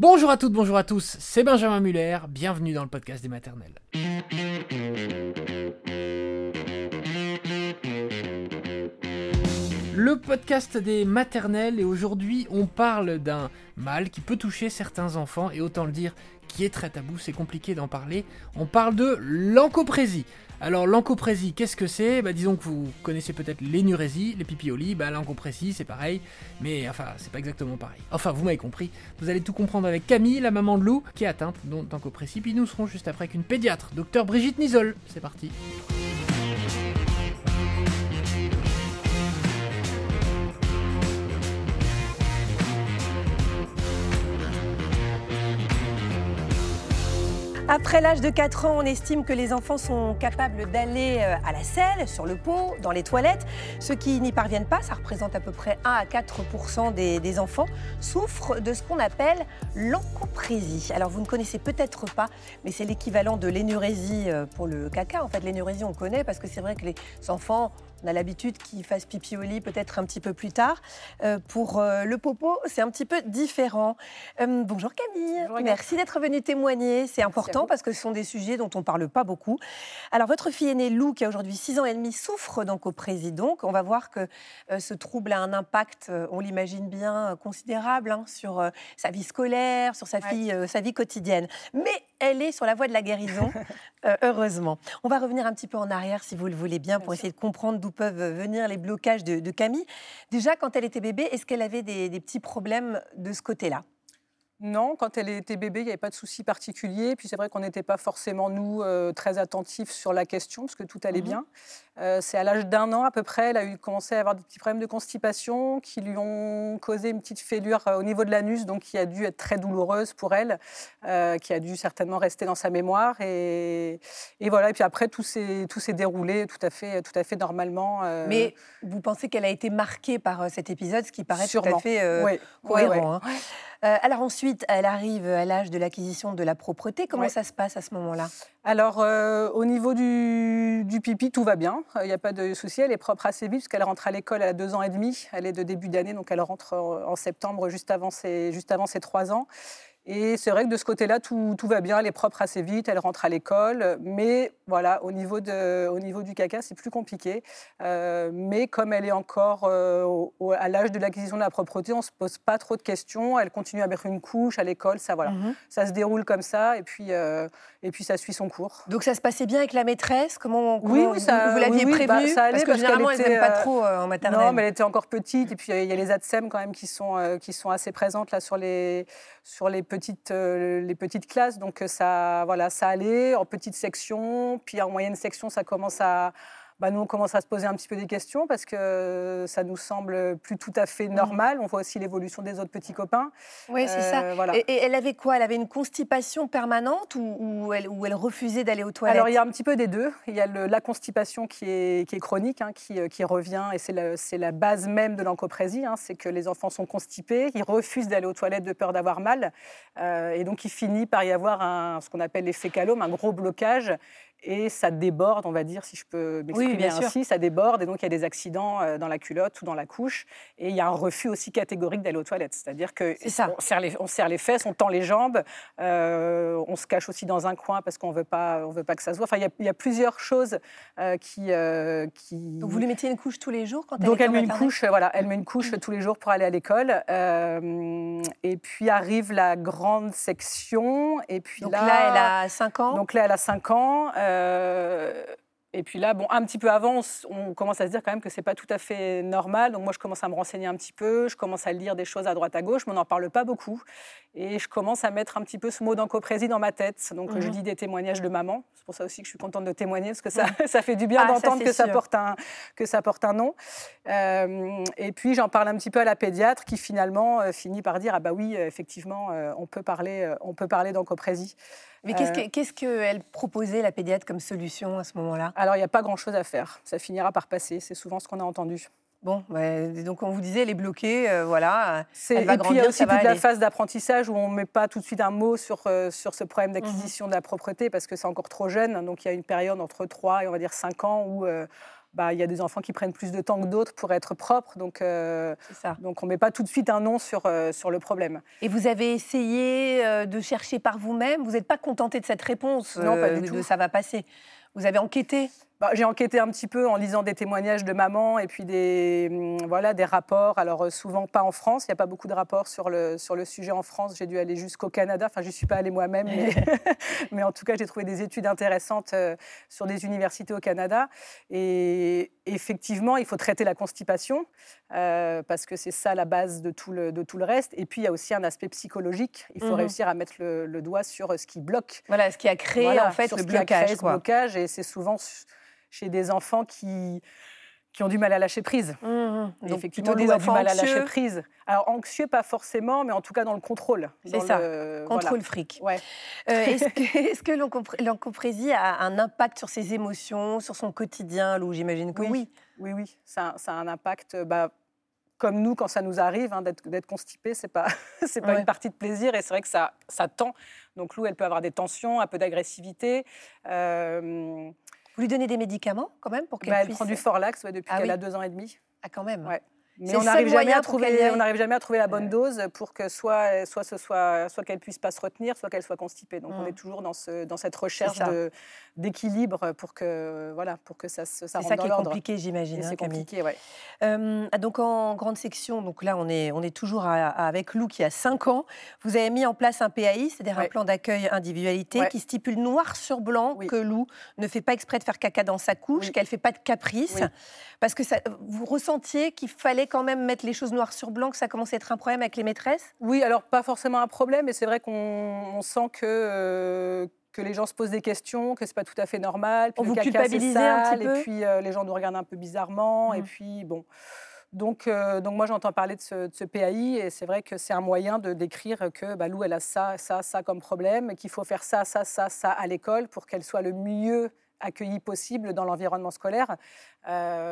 Bonjour à toutes, bonjour à tous, c'est Benjamin Muller, bienvenue dans le podcast des maternelles. Le podcast des maternelles et aujourd'hui on parle d'un mal qui peut toucher certains enfants et autant le dire qui est très tabou, c'est compliqué d'en parler. On parle de l'encoprésie. Alors l'encoprésie, qu'est-ce que c'est? Bah, Disons que vous connaissez peut-être l'énurésie, les pipiolis, bah, l'encoprésie c'est pareil, mais enfin c'est pas exactement pareil. Enfin vous m'avez compris, vous allez tout comprendre avec Camille, la maman de Lou, qui est atteinte d'encoprésie, puis nous serons juste après avec une pédiatre, docteur Brigitte Nisol. C'est parti. Après l'âge de 4 ans, on estime que les enfants sont capables d'aller euh, à la selle, sur le pot, dans les toilettes. Ceux qui n'y parviennent pas, ça représente à peu près 1 à 4 des, des enfants, souffrent de ce qu'on appelle l'encoprésie. Alors vous ne connaissez peut-être pas, mais c'est l'équivalent de l'énurésie euh, pour le caca. En fait, l'énurésie, on connaît parce que c'est vrai que les enfants on a l'habitude qu'il fasse pipi au lit peut-être un petit peu plus tard. Euh, pour euh, le popo, c'est un petit peu différent. Euh, bonjour Camille. Merci d'être venue témoigner. C'est important parce que ce sont des sujets dont on ne parle pas beaucoup. Alors, votre fille aînée Lou, qui a aujourd'hui 6 ans et demi, souffre. Donc, on va voir que ce trouble a un impact, on l'imagine bien, considérable hein, sur sa vie scolaire, sur sa, fille, sa vie quotidienne. Mais elle est sur la voie de la guérison, heureusement. On va revenir un petit peu en arrière, si vous le voulez bien, pour essayer de comprendre d'où peuvent venir les blocages de, Camille. Déjà, quand elle était bébé, est-ce qu'elle avait des, petits problèmes de ce côté-là? Non, quand elle était bébé, il n'y avait pas de souci particulier. Puis c'est vrai qu'on n'était pas forcément, nous, euh, très attentifs sur la question, parce que tout allait mmh bien. Euh, c'est à l'âge d'un an à peu près, elle a eu commencé à avoir des petits problèmes de constipation qui lui ont causé une petite fêlure euh, au niveau de l'anus, donc qui a dû être très douloureuse pour elle, euh, qui a dû certainement rester dans sa mémoire. Et, voilà. Et puis après, tout s'est tout s'est déroulé tout à fait tout à fait normalement. Mais vous pensez qu'elle a été marquée par cet épisode, ce qui paraît tout à fait cohérent. Hein. alors ensuite, elle arrive à l'âge de l'acquisition de la propreté. Comment ça se passe à ce moment-là? Alors, au niveau du, du, pipi, tout va bien. Il n'y a pas de souci. Elle est propre assez vite puisqu'elle rentre à l'école à deux ans et demi. Elle est de début d'année, donc elle rentre en septembre, juste avant ses trois ans. Et c'est vrai que de ce côté-là, tout, tout, va bien, elle est propre assez vite, elle rentre à l'école. Mais voilà, au niveau, de, au niveau du caca, c'est plus compliqué. Euh, mais comme elle est encore euh, à l'âge de l'acquisition de la propreté, on ne se pose pas trop de questions. Elle continue à mettre une couche à l'école, ça, voilà. Mhm. ça se déroule comme ça et puis, euh, et puis ça suit son cours. Donc ça se passait bien avec la maîtresse? Comment, oui, ça, vous, l'aviez oui, prévu bah, ça allait Parce que généralement, elles n'aiment pas trop en maternelle. Non, mais elle était encore petite. Et puis il y a les ADSEM quand même qui sont, qui sont assez présentes là sur les, sur les petites, euh, les petites classes. Donc ça, voilà, ça allait en petite section. Puis en moyenne section, ça commence à, bah, nous, on commence à se poser un petit peu des questions parce que ça nous semble plus tout à fait mmh. normal. On voit aussi l'évolution des autres petits copains. Oui, c'est ça. Euh, et, elle avait quoi? Elle avait une constipation permanente ou, elle, elle, refusait d'aller aux toilettes? Alors, il y a un petit peu des deux. Il y a la constipation qui est, qui est chronique, hein, qui, euh, qui, revient, et c'est la, base même de l'encoprésie. Hein, c'est que les enfants sont constipés, ils refusent d'aller aux toilettes de peur d'avoir mal. Euh, et donc, il finit par y avoir un, ce qu'on appelle l'effet calome, un gros blocage et ça déborde, on va dire, si je peux m'exprimer ainsi, ça déborde, et donc il y a des accidents euh, dans la culotte ou dans la couche, et il y a un refus aussi catégorique d'aller aux toilettes, c'est-à-dire que on serre, les, on serre les fesses, on tend les jambes, euh, on se cache aussi dans un coin parce qu'on veut pas, on veut pas que ça se voit. Enfin, il y a, plusieurs choses euh, qui, qui. Donc vous lui mettiez une couche tous les jours quand elle Donc elle met une couche, voilà, elle met une couche tous les jours pour aller à l'école, et puis arrive la grande section, et puis donc là, elle a 5 ans. Donc là, elle a 5 ans. Euh, et puis là, bon, un petit peu avant, on, commence à se dire quand même que c'est pas tout à fait normal. Donc moi, je commence à me renseigner un petit peu, je commence à lire des choses à droite à gauche, mais on n'en parle pas beaucoup. Et je commence à mettre un petit peu ce mot d'encoprésie dans ma tête. Donc je mhm. lis des témoignages de maman. C'est pour ça aussi que je suis contente de témoigner, parce que ça, ça fait du bien ah, d'entendre que, ça porte un, que ça porte un nom. Euh, et puis j'en parle un petit peu à la pédiatre qui finalement euh, finit par dire, ah bah oui, effectivement, on peut parler, on peut parler d'encoprésie. Mais qu'est-ce qu'elle euh, proposait, la pédiatre, comme solution à ce moment-là? Alors, il n'y a pas grand-chose à faire. Ça finira par passer. C'est souvent ce qu'on a entendu. Bon, donc on vous disait, elle est bloquée, euh, voilà. Elle va et puis il y a aussi toute la phase d'apprentissage où on ne met pas tout de suite un mot sur, euh, sur ce problème d'acquisition mhm. de la propreté parce que c'est encore trop jeune. Donc il y a une période entre 3 et on va dire 5 ans où bah, il y a des enfants qui prennent plus de temps que d'autres pour être propres. Donc, ça. donc on ne met pas tout de suite un nom sur, sur le problème. Et vous avez essayé de chercher par vous-même? Vous n'êtes pas contenté de cette réponse Non, pas du tout. ça va passer vous avez enquêté? Bah, j'ai enquêté un petit peu en lisant des témoignages de mamans et puis des, hum, voilà, des rapports. Alors, euh, souvent pas en France, il n'y a pas beaucoup de rapports sur le, sur le sujet en France. J'ai dû aller jusqu'au Canada. Enfin, je n'y suis pas allée moi-même, mais, mais, en tout cas, j'ai trouvé des études intéressantes euh, sur des universités au Canada. Et effectivement, il faut traiter la constipation euh, parce que c'est ça la base de tout, le, de tout le reste. Et puis, il y a aussi un aspect psychologique. Il faut mhm. réussir à mettre le, doigt sur ce qui bloque. Voilà, ce qui a créé en fait le blocage. Qui blocage. Et c'est souvent chez des enfants qui, qui ont du mal à lâcher prise. Mmh, mmh. Donc, effectivement, des enfants du mal à lâcher prise. Alors anxieux, pas forcément, mais en tout cas dans le contrôle. C'est ça, contrôle fric. Ouais. Euh, est-ce que, l'encoprésie a un impact sur ses émotions, sur son quotidien, Lou? J'imagine que oui. Oui, oui, Ça, ça, a un impact. Bah, comme nous, quand ça nous arrive, hein, d'être constipé, c'est pas, c'est pas une partie de plaisir et c'est vrai que ça, ça tend. Donc Lou, elle peut avoir des tensions, un peu d'agressivité. Euh, vous lui donnez des médicaments quand même pour qu'elle bah, puisse... Elle prend du Forlax depuis ah qu'elle a deux ans et demi. Ah quand même ouais. Mais on n'arrive jamais, à trouver, on n'arrive jamais à trouver la bonne dose pour que soit, soit, ce soit, soit qu'elle puisse pas se retenir, soit qu'elle soit constipée. Donc on mmh. est toujours dans, ce, dans cette recherche d'équilibre pour que, voilà, pour que ça, ça C'est ça qui est compliqué, j'imagine. c'est hein, compliqué, ouais. Euh, donc en grande section, donc là on est, on est toujours avec Lou qui a 5 ans. Vous avez mis en place un PAI, c'est-à-dire un plan d'accueil individualité qui stipule noir sur blanc que Lou ne fait pas exprès de faire caca dans sa couche, qu'elle fait pas de caprice, parce que ça, vous ressentiez qu'il fallait quand même mettre les choses noir sur blanc, que ça commence à être un problème avec les maîtresses? Oui, alors pas forcément un problème, mais c'est vrai qu'on sent que, euh, que les gens se posent des questions, que c'est pas tout à fait normal. Puis On vous culpabilise un petit peu Et puis euh, les gens nous regardent un peu bizarrement. Et mmh. puis bon. Donc, euh, donc moi, j'entends parler de ce, de ce, PAI et c'est vrai que c'est un moyen de décrire que bah, Lou, elle a ça, ça, ça comme problème, qu'il faut faire ça, ça, ça, ça à l'école pour qu'elle soit le mieux accueillie possible dans l'environnement scolaire.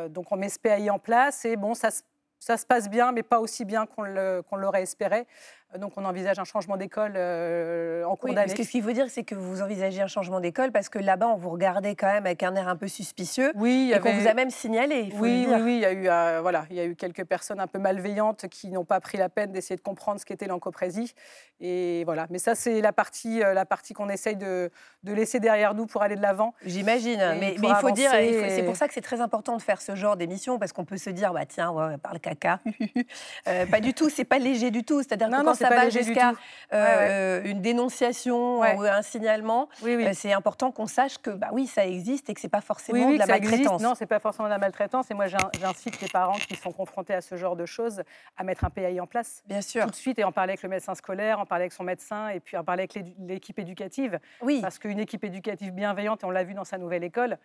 donc on met ce PAI en place et bon, ça se ça se passe bien, mais pas aussi bien qu'on l'aurait espéré. Donc on envisage un changement d'école euh, en cours oui, d'année. Ce qu'il faut dire, c'est que vous envisagez un changement d'école parce que là-bas, on vous regardait quand même avec un air un peu suspicieux. Oui, et qu'on vous a même signalé. oui, oui, oui, il y a eu, euh, voilà, il y a eu quelques personnes un peu malveillantes qui n'ont pas pris la peine d'essayer de comprendre ce qu'était l'encoprésie. Et voilà. Mais ça, c'est la partie, euh, la partie qu'on essaye de, de, laisser derrière nous pour aller de l'avant. J'imagine. Mais, il faut dire, c'est pour ça que c'est très important de faire ce genre d'émission parce qu'on peut se dire, bah tiens, ouais, parle caca. pas du tout. C'est pas léger du tout. C'est-à-dire ça va jusqu'à euh, une dénonciation ou un signalement, euh, c'est important qu'on sache que bah oui, ça existe et que c'est pas forcément de la maltraitance. Non, c'est pas forcément de la maltraitance. Et moi, j'incite les parents qui sont confrontés à ce genre de choses à mettre un PAI en place. Bien sûr. Tout de suite et en parler avec le médecin scolaire, en parler avec son médecin et puis en parler avec l'équipe éducative. Oui. Parce qu'une équipe éducative bienveillante, et on l'a vu dans sa nouvelle école,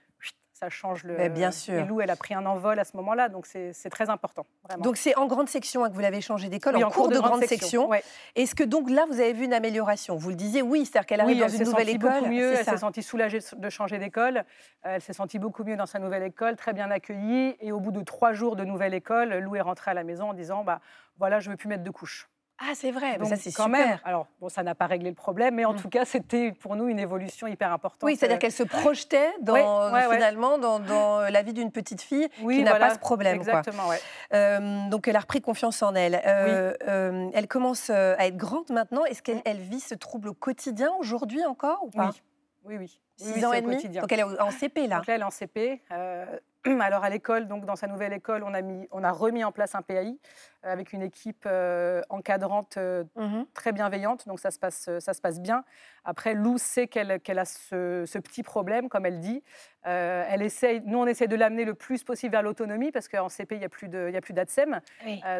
ça change le. Mais bien sûr. Et Lou, elle a pris un envol à ce moment-là, donc c'est très important. Donc c'est en grande section hein, que vous l'avez changé d'école, en, cours de, grande, section. Est-ce que donc là, vous avez vu une amélioration? Vous le disiez, oui, c'est-à-dire qu'elle arrive dans une nouvelle école. Beaucoup mieux, elle s'est sentie soulagée de changer d'école. Elle s'est sentie beaucoup mieux dans sa nouvelle école, très bien accueillie. Et au bout de trois jours de nouvelle école, Lou est rentrée à la maison en disant bah voilà, je veux plus mettre de couches. Ah, c'est vrai, Donc, ça c'est quand super. Même, alors, bon, ça n'a pas réglé le problème, mais en mmh. tout cas, c'était pour nous une évolution hyper importante. Oui, c'est-à-dire qu'elle se projetait dans, finalement dans, dans, la vie d'une petite fille qui n'a pas ce problème. Exactement, quoi. Euh, donc, elle a repris confiance en elle. Euh, euh, elle commence à être grande maintenant. Est-ce qu'elle mmh. vit ce trouble au quotidien aujourd'hui encore ou pas Oui, oui. 6 ans et demi Donc, elle est en CP là Donc là, elle est en CP. alors, à l'école, donc dans sa nouvelle école, on a, mis, on a remis en place un PAI avec une équipe euh, encadrante euh, mmh très bienveillante, donc ça se passe, ça se passe bien. Après, Lou sait qu'elle a ce, petit problème, comme elle dit. Euh, elle essaye, nous, on essaie de l'amener le plus possible vers l'autonomie, parce qu'en CP, il n'y a plus d'ADSEM,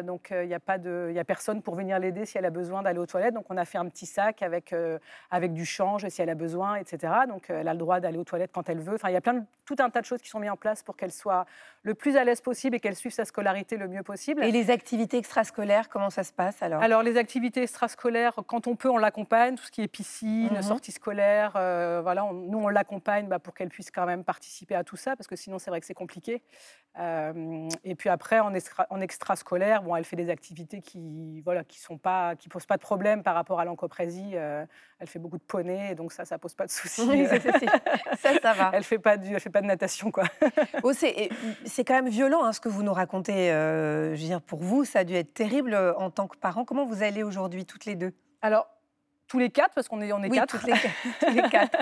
donc il n'y a, pas de, y a personne pour venir l'aider si elle a besoin d'aller aux toilettes. Donc on a fait un petit sac avec, avec du change si elle a besoin, etc. Donc elle a le droit d'aller aux toilettes quand elle veut. Enfin, il y a plein tout un tas de choses qui sont mises en place pour qu'elle soit le plus à l'aise possible et qu'elle suive sa scolarité le mieux possible. Et les activités extrascolaires, comment ça se passe alors? Alors, les activités extrascolaires, quand on peut, on l'accompagne, tout ce qui est piscine, Mhm. sortie scolaire, euh, voilà, on- nous, on l'accompagne bah, pour qu'elle puisse quand même participer à tout ça, parce que sinon, c'est vrai que c'est compliqué. Euh, et puis après, en, extra, en extrascolaire, bon, elle fait des activités qui voilà, qui sont pas, qui posent pas de problème par rapport à l'encoprésie. Euh, elle fait beaucoup de poney, donc ça, ça pose pas de soucis. Oui, ça, ça, va. elle fait pas du, elle fait pas de natation, quoi. Oh, c'est quand même violent hein, ce que vous nous racontez. euh, je veux dire, pour vous, ça a dû être terrible euh, en tant que parent. Comment vous allez aujourd'hui, toutes les deux? Alors, tous les quatre, parce qu'on est, on est Oui, quatre. les, tous les quatre.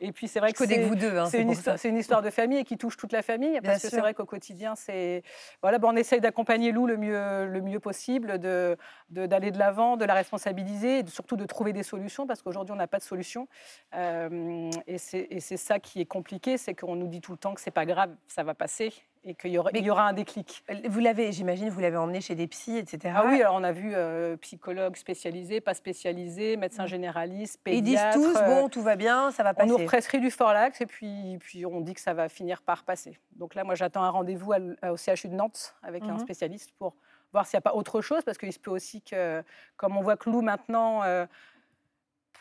Et puis c'est vrai que c'est- vous deux. hein, C'est une, histoire- une de famille et qui touche toute la famille, Bien parce que c'est vrai qu'au quotidien, c'est voilà, ben, on essaye d'accompagner Lou le mieux, le mieux possible, de d'aller de l'avant, de la responsabiliser, et de- surtout de trouver des solutions, parce qu'aujourd'hui on n'a pas de solution. Euh, et c'est et c'est ça qui est compliqué, c'est qu'on nous dit tout le temps que c'est pas grave, ça va passer, et qu'il y aura, Mais- il y aura un déclic. Vous l'avez, j'imagine, vous l'avez emmené chez des psys, etc. Ah oui, alors on a vu euh, psychologue spécialisé, pas spécialisé, médecin généraliste, Et Ils disent tous, euh, bon, tout va bien, ça va On passer. nous prescrit du Forlax et puis, puis on dit que ça va finir par passer. Donc là, moi, j'attends un rendez-vous l- au CHU de Nantes avec un Mhm. spécialiste pour voir s'il n'y a pas autre chose, parce qu'il se peut aussi que, comme on voit que Lou maintenant euh,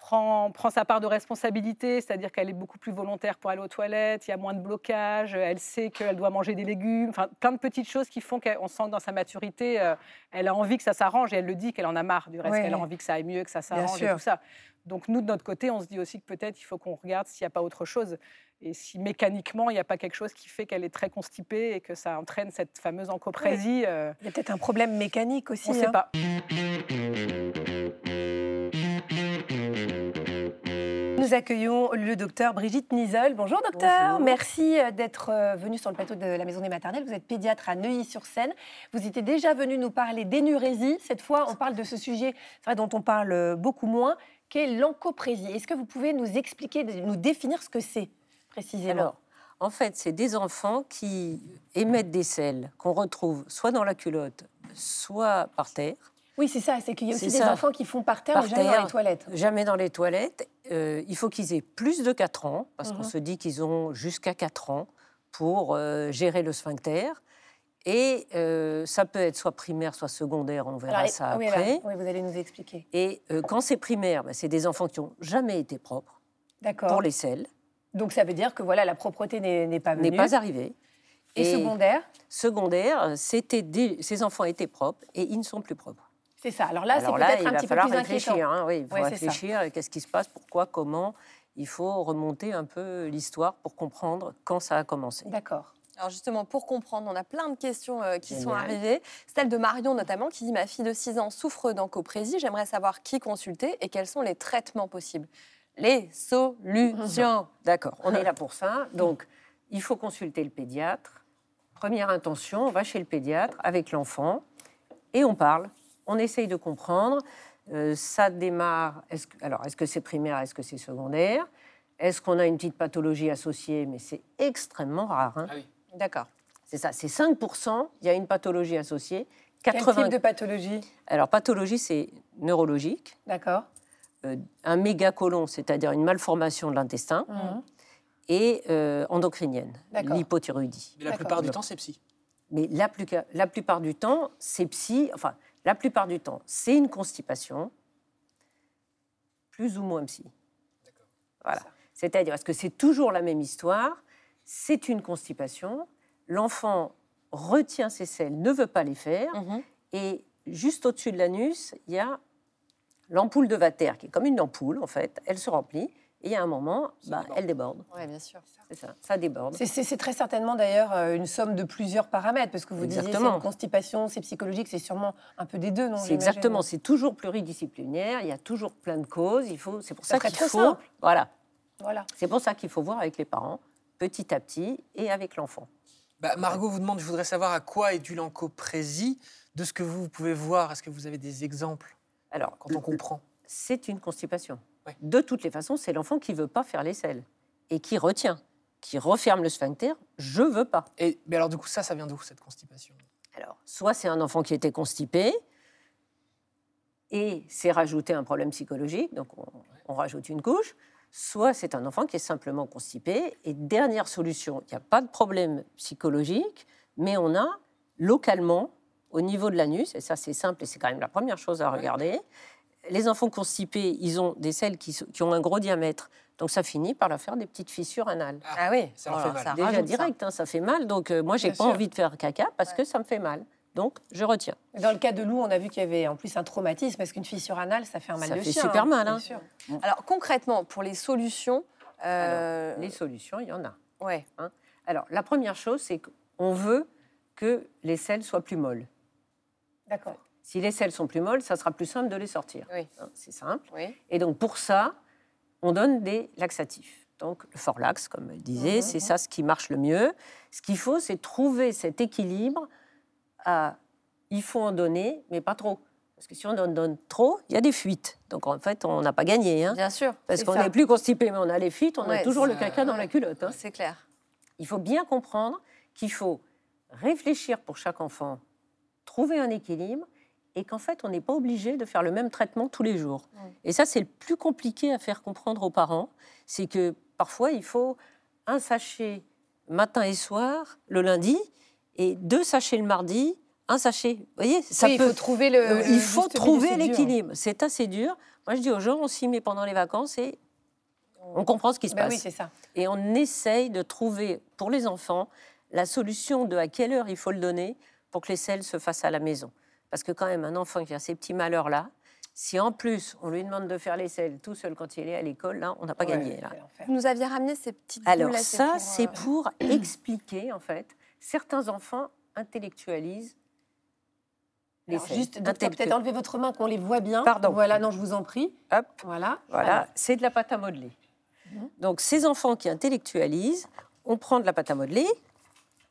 prend, prend sa part de responsabilité, c'est-à-dire qu'elle est beaucoup plus volontaire pour aller aux toilettes, il y a moins de blocage, elle sait qu'elle doit manger des légumes, enfin plein de petites choses qui font qu'on sent que dans sa maturité, euh, elle a envie que ça s'arrange et elle le dit qu'elle en a marre du reste, qu'elle a envie que ça aille mieux, que ça s'arrange et tout ça. Donc nous, de notre côté, on se dit aussi que peut-être il faut qu'on regarde s'il n'y a pas autre chose. Et si mécaniquement, il n'y a pas quelque chose qui fait qu'elle est très constipée et que ça entraîne cette fameuse encoprésie, euh, Il y a peut-être un problème mécanique aussi. on ne sait hein. pas. Nous accueillons le docteur Brigitte Nisol. Bonjour docteur, Bonjour. merci euh, d'être euh, venu sur le plateau de la Maison des Maternelles. Vous êtes pédiatre à Neuilly-sur-Seine. Vous étiez déjà venu nous parler d'énurésie. Cette fois, on parle de ce sujet c'est vrai, dont on parle beaucoup moins, qui est l'encoprésie. Est-ce que vous pouvez nous expliquer, nous définir ce que c'est précisément? Alors, en fait, c'est des enfants qui émettent des selles qu'on retrouve soit dans la culotte, soit par terre, Oui, c'est ça, c'est qu'il y a aussi des ça. enfants qui font par terre, Par mais jamais dans les toilettes. jamais dans les toilettes. Euh, il faut qu'ils aient plus de 4 ans, parce qu'on Mhm. se dit qu'ils ont jusqu'à 4 ans pour euh, gérer le sphincter. Et euh, ça peut être soit primaire, soit secondaire, on verra Alors, ça oui, après. oui, vous allez nous expliquer. Et euh, quand c'est primaire, ben, c'est des enfants qui n'ont jamais été propres D'accord. pour les selles, Donc ça veut dire que voilà, la propreté n'est pas venue. n'est pas arrivé. Et, secondaire, Secondaire, c'était des- ces enfants étaient propres et ils ne sont plus propres. c'est ça. Alors là, c'est peut-être un petit peu plus inquiétant. réfléchir. hein, oui, il faut Ouais, réfléchir. Qu'est-ce qui se passe? Pourquoi? Comment? Il faut remonter un peu l'histoire pour comprendre quand ça a commencé. D'accord. Alors justement, pour comprendre, on a plein de questions euh, qui sont arrivées. Celle de Marion notamment, qui dit « Ma fille de 6 ans souffre d'encoprésie. J'aimerais savoir qui consulter et quels sont les traitements possibles. » Les solutions. D'accord, on est là pour ça. Donc, il faut consulter le pédiatre. Première intention, on va chez le pédiatre avec l'enfant et on parle. On essaye de comprendre. Euh, ça démarre. Est-ce que, alors, est-ce que c'est primaire Est-ce que c'est secondaire? Est-ce qu'on a une petite pathologie associée? Mais c'est extrêmement rare. hein. Ah oui. D'accord. C'est ça, c'est 5%, il y a une pathologie associée. Quel 80... type de pathologie? Alors, pathologie, c'est neurologique. D'accord. Euh, un mégacolon, c'est-à-dire une malformation de l'intestin, Mhm. et euh, endocrinienne, D'accord. l'hypothyroïdie. Mais la plupart du temps, c'est psy. Mais la, plus- la plupart du temps, c'est psy, enfin, la plupart du temps, c'est une constipation, plus ou moins psy. Voilà. C'est-à-dire, est-ce que c'est toujours la même histoire? C'est une constipation, l'enfant retient ses selles, ne veut pas les faire, Mhm. et juste au-dessus de l'anus, il y a l'ampoule de Vater, qui est comme une ampoule, en fait. Elle se remplit, et il y a un moment, bah, elle déborde. Oui, bien sûr. C'est ça, ça déborde. C'est- très certainement d'ailleurs euh, une somme de plusieurs paramètres, parce que vous disiez c'est Exactement. une constipation, c'est psychologique, c'est sûrement un peu des deux, non C'est exactement, c'est toujours pluridisciplinaire, il y a toujours plein de causes, il faut, c'est pour Ça qu'il faut, simple. voilà, Voilà. c'est pour ça qu'il faut voir avec les parents, petit à petit, et avec l'enfant. Bah, Margot vous demande, je voudrais savoir à quoi est due l'encoprésie. De ce que vous pouvez voir, est-ce que vous avez des exemples Alors, quand on comprend? c'est une constipation. Ouais. De toutes les façons, c'est l'enfant qui veut pas faire les selles et qui retient, qui referme le sphincter. Je veux pas. Et, Mais alors du coup, ça, ça vient d'où cette constipation? Alors, soit c'est un enfant qui était constipé et c'est rajouté un problème psychologique, donc on, on rajoute une couche. Soit c'est un enfant qui est simplement constipé. Et dernière solution, il n'y a pas de problème psychologique, mais on a localement au niveau de l'anus, et ça c'est simple et c'est quand même la première chose à regarder. Les enfants constipés, ils ont des selles qui, ont un gros diamètre, donc ça finit par leur faire des petites fissures anales. Ah oui, Ça leur fait mal. ça Déjà ça. direct, hein, ça fait mal, donc euh, moi j'ai pas sûr. envie de faire caca parce Ouais. que ça me fait mal. Donc je retiens. Dans le cas de Lou, on a vu qu'il y avait en plus un traumatisme parce qu'une fissure anale, ça fait un mal Ça de fait chien. super mal, bien hein. sûr. Alors concrètement, pour les solutions, euh, Les solutions, il y en a. ouais. Alors la première chose, c'est qu'on veut que les selles soient plus molles. D'accord. Si les selles sont plus molles, ça sera plus simple de les sortir. Oui. Hein, C'est simple. Oui. Et donc pour ça, on donne des laxatifs. Donc le Forlax, comme elle disait, Mhm, c'est ça ce qui marche le mieux. Ce qu'il faut, c'est trouver cet équilibre à il faut en donner, mais pas trop. Parce que si on en donne trop, il y a des fuites. Donc en fait, on n'a pas gagné. hein. Bien sûr, Parce qu'on n'est plus constipé, mais on a les fuites, on a toujours le caca dans la culotte. hein. c'est clair. Il faut bien comprendre qu'il faut réfléchir pour chaque enfant, trouver un équilibre, et qu'en fait, on n'est pas obligé de faire le même traitement tous les jours. Et ça, c'est le plus compliqué à faire comprendre aux parents, c'est que parfois, il faut un sachet matin et soir, le lundi, et deux sachets le mardi, un sachet. Vous voyez, ça Oui, peut... il faut trouver le. Euh, il faut trouver l'équilibre. C'est assez dur. Moi, je dis aux gens, on s'y met pendant les vacances et on comprend ce qui se Ben passe oui, c'est ça. et on essaye de trouver pour les enfants la solution de à quelle heure il faut le donner pour que les selles se fassent à la maison. Parce que quand même, un enfant qui a ces petits malheurs-là, si en plus on lui demande de faire les selles tout seul quand il est à l'école, là, on n'a pas Ouais, gagné. Là. Vous nous aviez ramené ces petites Alors boules là, ça, pour, c'est euh, pour expliquer, en fait, certains enfants intellectualisent les Alors, juste, peut-être enlever votre main qu'on les voit bien. Pardon. Voilà, non, je vous en prie. Hop. Voilà. Voilà, c'est de la pâte à modeler. Mhm. Donc, ces enfants qui intellectualisent, on prend de la pâte à modeler,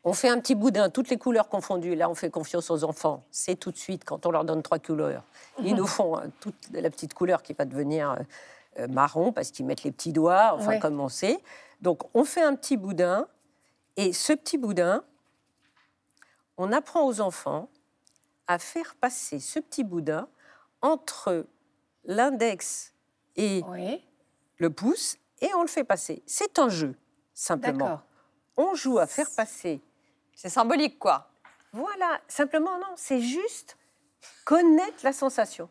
on fait un petit boudin, toutes les couleurs confondues. Là, on fait confiance aux enfants. C'est tout de suite, quand on leur donne trois couleurs, ils nous font euh, toute la petite couleur qui va devenir euh, euh, marron parce qu'ils mettent les petits doigts, enfin, Ouais. comme on sait. Donc, on fait un petit boudin, et ce petit boudin, on apprend aux enfants à faire passer ce petit boudin entre l'index et Oui, le pouce et on le fait passer. C'est un jeu, simplement. On joue à faire passer. C'est symbolique, quoi. Voilà, simplement, non, c'est juste connaître la sensation.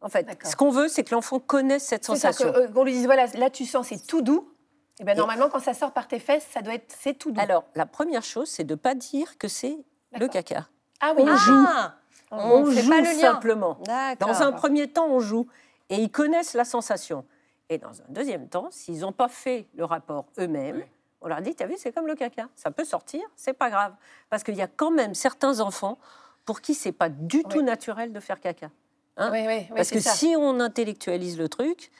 En fait, ce qu'on veut, c'est que l'enfant connaisse cette sensation. euh, qu'on lui dise, voilà, là tu sens, c'est tout doux. Et ben normalement, quand ça sort par tes fesses, ça doit être, c'est tout doux. Alors, la première chose, c'est de ne pas dire que c'est le caca. ah oui, on joue. Ah, On, on fait joue pas le lien. simplement. Dans un premier temps, on joue et ils connaissent la sensation. Et dans un deuxième temps, s'ils n'ont pas fait le rapport eux-mêmes, Oui. on leur dit, t'as vu, c'est comme le caca. Ça peut sortir, c'est pas grave. Parce qu'il y a quand même certains enfants pour qui c'est pas du tout naturel de faire caca. hein? oui, oui, oui, Parce que ça. si on intellectualise le truc,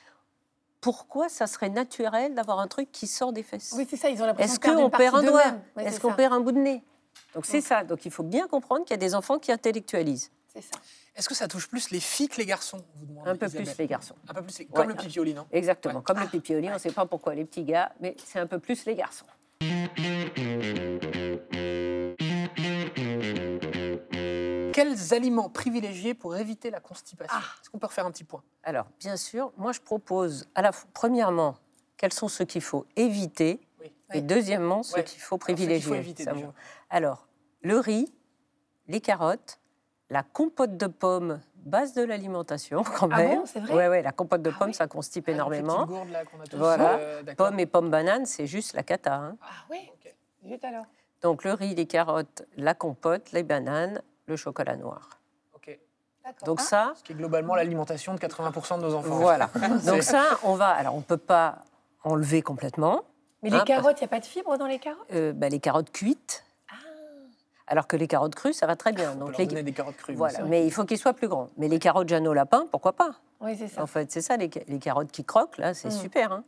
pourquoi ça serait naturel d'avoir un truc qui sort des fesses? Oui, c'est ça, ils ont l'impression Est-ce qu'on perd un doigt? Est-ce qu'on perd un bout de nez? Donc c'est ça. Donc il faut bien comprendre qu'il y a des enfants qui intellectualisent. C'est ça. Est-ce que ça touche plus les filles que les garçons vous Un peu Isabelle? plus les garçons. Un peu plus, les- comme Ouais. le pipioli, non? Exactement, Ouais. comme le pipioli, on ne sait pas pourquoi les petits gars, mais c'est un peu plus les garçons. Quels aliments privilégiés pour éviter la constipation Ah. Est-ce qu'on peut refaire un petit point Alors, bien sûr, moi je propose, à la fois, premièrement, quels sont ceux qu'il faut éviter, Oui. et deuxièmement, ceux Ouais. qu'il faut Alors, privilégier. faut éviter, déjà. Alors, le riz, les carottes, la compote de pommes, base de l'alimentation quand Ah même. bon, c'est vrai Ouais, ouais, la compote de Ah pommes, oui ça constipe Ah, énormément. gourdes, là, qu'on a tous, Voilà. euh. Pommes et pommes bananes, c'est juste la cata. hein. Ah oui, juste alors. Donc le riz, les carottes, la compote, les bananes, le chocolat noir. Ok. D'accord. Donc Ah, ça, Ce qui est globalement l'alimentation de 80% de nos enfants. voilà. Donc ça, on va. Alors on peut pas enlever complètement. Mais les hein, carottes, il n'y a pas de fibres dans les carottes? Euh, bah, les carottes cuites, Ah, alors que les carottes crues, ça va très bien. On peut Donc leur les... donner des carottes crues. Voilà, mais il faut qu'ils soient plus grands. Mais les carottes Jeannot Lapin, pourquoi pas? Oui, c'est ça. En fait, c'est ça, les, les carottes qui croquent, là, c'est Mm. super. hein.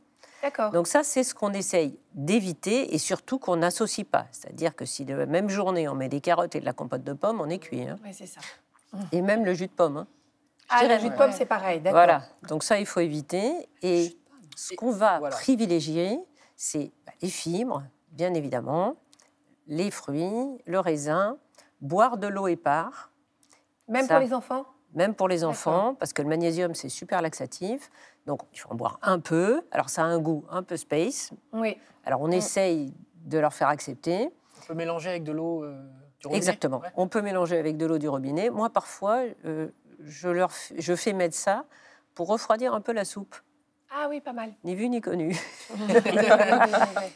Donc ça, c'est ce qu'on essaye d'éviter et surtout qu'on n'associe pas. C'est-à-dire que si de la même journée, on met des carottes et de la compote de pommes, on est cuit. hein. Oui, c'est ça. Et même le jus de pomme. hein. Ah, le jus de pomme, c'est pareil, d'accord. Voilà, donc ça, il faut éviter. Et ce qu'on va voilà. privilégier, c'est les fibres, bien évidemment, les fruits, le raisin, boire de l'eau épars, Même Ça. pour les enfants? Même pour les enfants, parce que le magnésium, c'est super laxatif. Donc, il faut en boire un peu. Alors, ça a un goût un peu space. Oui. Alors, on essaye de leur faire accepter. On peut mélanger avec de l'eau euh, Du robinet Exactement. Ouais. On peut mélanger avec de l'eau du robinet. Moi, parfois, euh, je, leur, f- je fais mettre ça pour refroidir un peu la soupe. Ah oui, pas mal. Ni vu ni connu.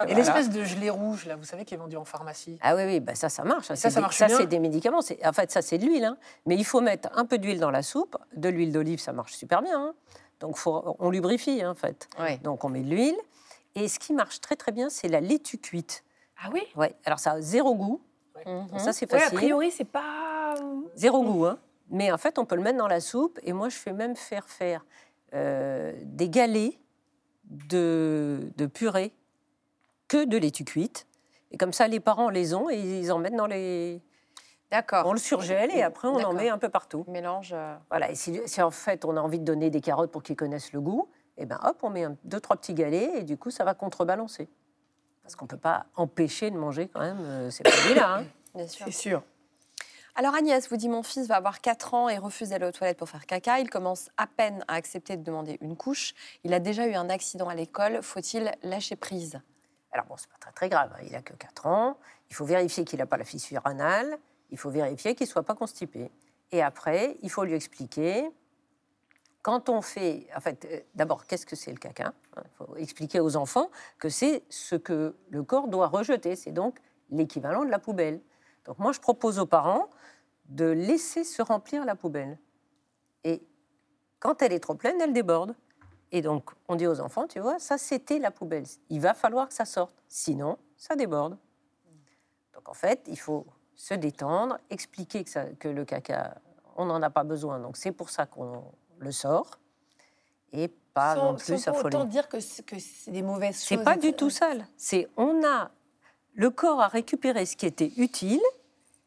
Et l'espèce de gelée rouge, là, vous savez, qui est vendue en pharmacie. Ah oui, oui, bah ça, ça marche. hein. Ça, C'est ça c'est des médicaments. C'est- En fait, ça, c'est de l'huile. hein. Mais il faut mettre un peu d'huile dans la soupe. De l'huile d'olive, ça marche super bien. hein. Donc, faut- on lubrifie, hein, en fait. Ouais. Donc, on met de l'huile. Et ce qui marche très, très bien, c'est la laitue cuite. Ah oui? Ouais. Alors, ça a zéro goût. Mhm. Ça, c'est Ouais, a facile. priori, c'est pas. Zéro goût, hein. Mais en fait, on peut le mettre dans la soupe. Et moi, je fais même faire faire euh, des galets de, de purée que de laitue cuite. Et comme ça, les parents les ont et ils en mettent dans les... D'accord. On le surgèle et après, on en met un peu partout. Mélange. euh, Voilà. Et si, si en fait, on a envie de donner des carottes pour qu'ils connaissent le goût, et ben hop, on met un, deux, trois petits galets et du coup, ça va contrebalancer. Parce qu'on ne peut pas empêcher de manger quand même euh, ces produits-là. hein. Bien sûr. C'est sûr. Alors Agnès vous dit mon fils va avoir 4 ans et refuse d'aller aux toilettes pour faire caca. Il commence à peine à accepter de demander une couche. Il a déjà eu un accident à l'école. Faut-il lâcher prise? Alors bon, c'est pas très très grave, hein. il a que 4 ans. Il faut vérifier qu'il n'a pas la fissure anale. Il faut vérifier qu'il ne soit pas constipé. Et après, il faut lui expliquer. Quand on fait, en fait, euh, d'abord, qu'est-ce que c'est le caca Il faut expliquer aux enfants que c'est ce que le corps doit rejeter. C'est donc l'équivalent de la poubelle. Donc moi, je propose aux parents de laisser se remplir la poubelle. Et quand elle est trop pleine, elle déborde. Et donc, on dit aux enfants, tu vois, ça c'était la poubelle. Il va falloir que ça sorte. Sinon, ça déborde. Donc, en fait, il faut se détendre, expliquer que, ça- que le caca, on n'en a pas besoin. Donc, c'est pour ça qu'on le sort. Et pas non plus sans pour autant dire que c'est, que c'est des mauvaises C'est choses. pas et du tout sale. C'est on a le corps a récupéré ce qui était utile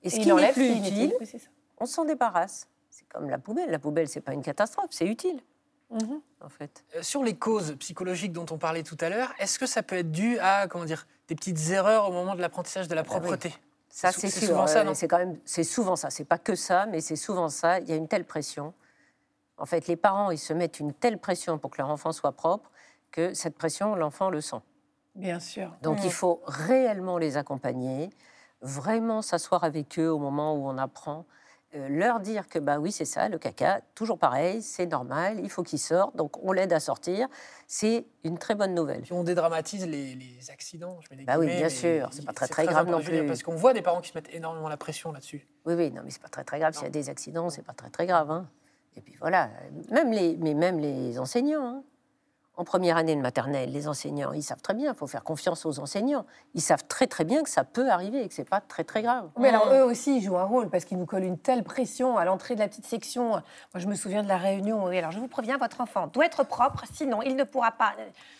et ce Et qui n'est plus est utile, Oui, c'est ça. on s'en débarrasse. C'est comme la poubelle. La poubelle, c'est pas une catastrophe, c'est utile Mhm. en fait. Euh, Sur les causes psychologiques dont on parlait tout à l'heure, est-ce que ça peut être dû à comment dire, des petites erreurs au moment de l'apprentissage de la oui. propreté? Ça, C'est c'est sou- c'est sûr. souvent ça, euh, non C'est quand même, c'est souvent ça. C'est pas que ça, mais c'est souvent ça. Il y a une telle pression. En fait, les parents, ils se mettent une telle pression pour que leur enfant soit propre que cette pression, l'enfant le sent. Bien sûr. Donc, Mm. il faut réellement les accompagner, vraiment s'asseoir avec eux au moment où on apprend, euh, leur dire que bah oui, c'est ça, le caca, toujours pareil, c'est normal, il faut qu'il sorte. Donc, on l'aide à sortir. C'est une très bonne nouvelle. Puis on dédramatise les, les accidents. Je mets des Bah oui, bien sûr, c'est pas très, très grave non plus. Parce qu'on voit des parents qui se mettent énormément la pression là-dessus. Oui, oui, non, mais c'est pas très très grave. S'il y a des accidents, c'est pas très très grave. hein. Et puis voilà, même les, mais même les enseignants. hein. En première année de maternelle, les enseignants, ils savent très bien. Il faut faire confiance aux enseignants. Ils savent très très bien que ça peut arriver et que c'est pas très très grave. Mais alors, eux aussi, ils jouent un rôle parce qu'ils nous collent une telle pression à l'entrée de la petite section. Moi, je me souviens de la réunion. Oui, alors, je vous préviens, votre enfant doit être propre, sinon il ne pourra pas.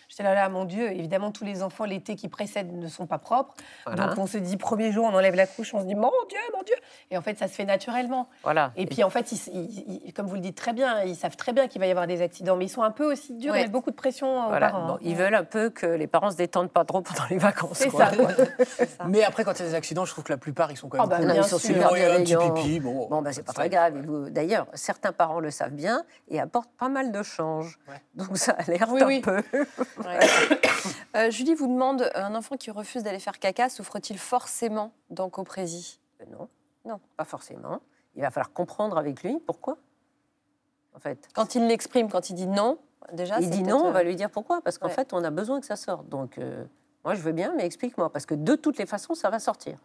J'étais là, là, mon Dieu, évidemment, tous les enfants l'été qui précède ne sont pas propres. Voilà. Donc, on se dit, premier jour, on enlève la couche, on se dit, mon Dieu, mon Dieu. Et en fait, ça se fait naturellement. Voilà. Et puis, en fait, ils- ils- ils- comme vous le dites très bien, ils savent très bien qu'il va y avoir des accidents, mais ils sont un peu aussi durs, Ouais. ils mettent beaucoup de pression aux Voilà. parents. Bon, hein. ils veulent un peu que les parents se détendent pas trop pendant les vacances. C'est ça. Mais après, quand il y a des accidents, je trouve que la plupart, ils sont quand même Ah bah, cool. bien ils sont sûr. super Oh, il y a un petit bienveillants. pipi, bon. Bon, ben, c'est pas très grave. D'ailleurs, certains parents le savent bien et apportent pas mal de change. Ouais. Donc ça alerte Oui, un oui. peu. Euh, Julie vous demande un enfant qui refuse d'aller faire caca souffre-t-il forcément d'encoprésie? Euh, Non, Non. pas forcément. Il va falloir comprendre avec lui pourquoi. En fait, Quand il l'exprime, quand il dit non, déjà. il dit non, on euh, va lui dire pourquoi. Parce qu'en ouais. fait, on a besoin que ça sorte. Donc, euh, moi, je veux bien, mais explique-moi. Parce que de toutes les façons, ça va sortir.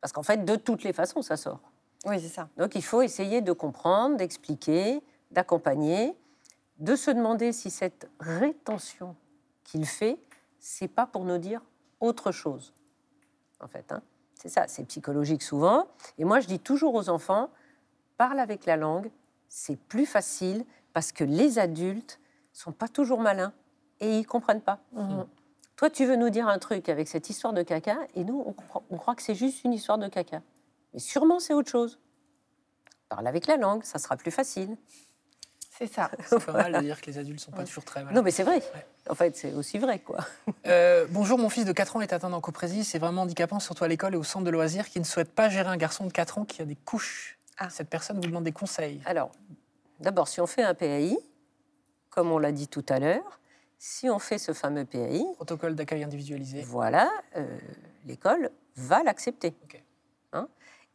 Parce qu'en fait, de toutes les façons, ça sort. Oui, c'est ça. Donc, il faut essayer de comprendre, d'expliquer, d'accompagner, de se demander si cette rétention qu'il fait, c'est pas pour nous dire autre chose. En fait, hein. C'est ça, c'est psychologique souvent. Et moi, je dis toujours aux enfants, parle avec la langue, c'est plus facile parce que les adultes sont pas toujours malins et ils comprennent pas. Mhm. Toi, tu veux nous dire un truc avec cette histoire de caca, et nous, on, comprend- on croit que c'est juste une histoire de caca. Mais sûrement, c'est autre chose. Parle avec la langue, ça sera plus facile. C'est ça. C'est pas mal de dire que les adultes sont pas toujours très malins. Non, mais c'est vrai. Ouais. En fait, c'est aussi vrai, quoi. Euh, bonjour, mon fils de 4 ans est atteint d'encoprésie. C'est vraiment handicapant, surtout à l'école et au centre de loisirs, qui ne souhaite pas gérer un garçon de 4 ans qui a des couches. Ah. Cette personne vous demande des conseils. Alors, d'abord, si on fait un PAI, comme on l'a dit tout à l'heure, si on fait ce fameux PAI, Protocole d'accueil individualisé. voilà, euh, l'école va l'accepter. Ok.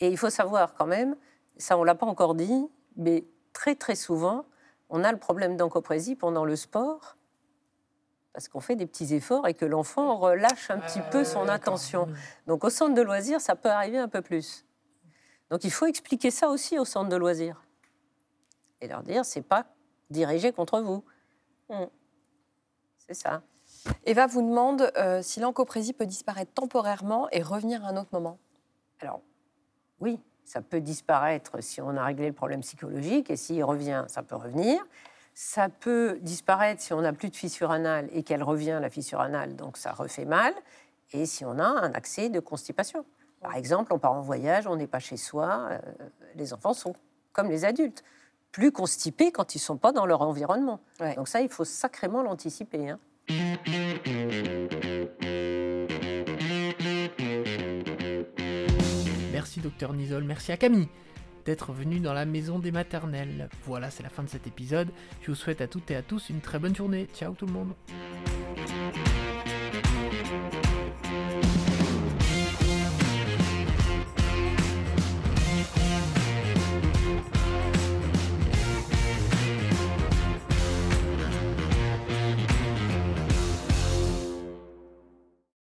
Et il faut savoir quand même, ça on l'a pas encore dit, mais très très souvent, on a le problème d'encoprésie pendant le sport parce qu'on fait des petits efforts et que l'enfant relâche un petit peu son attention. Donc au centre de loisirs, ça peut arriver un peu plus. Donc il faut expliquer ça aussi au centre de loisirs et leur dire c'est pas dirigé contre vous. Mm. C'est ça. Eva vous demande euh, si l'encoprésie peut disparaître temporairement et revenir à un autre moment. Alors, oui, ça peut disparaître si on a réglé le problème psychologique, et s'il revient, ça peut revenir. Ça peut disparaître si on n'a plus de fissure anale et qu'elle revient, la fissure anale, donc ça refait mal, et si on a un accès de constipation. Par exemple, on part en voyage, on n'est pas chez soi, euh, les enfants sont comme les adultes, plus constipés quand ils ne sont pas dans leur environnement. Ouais. Donc ça, il faut sacrément l'anticiper. hein. Merci docteur Nisol, merci à Camille d'être venu dans la maison des maternelles. Voilà, c'est la fin de cet épisode. Je vous souhaite à toutes et à tous une très bonne journée. Ciao tout le monde.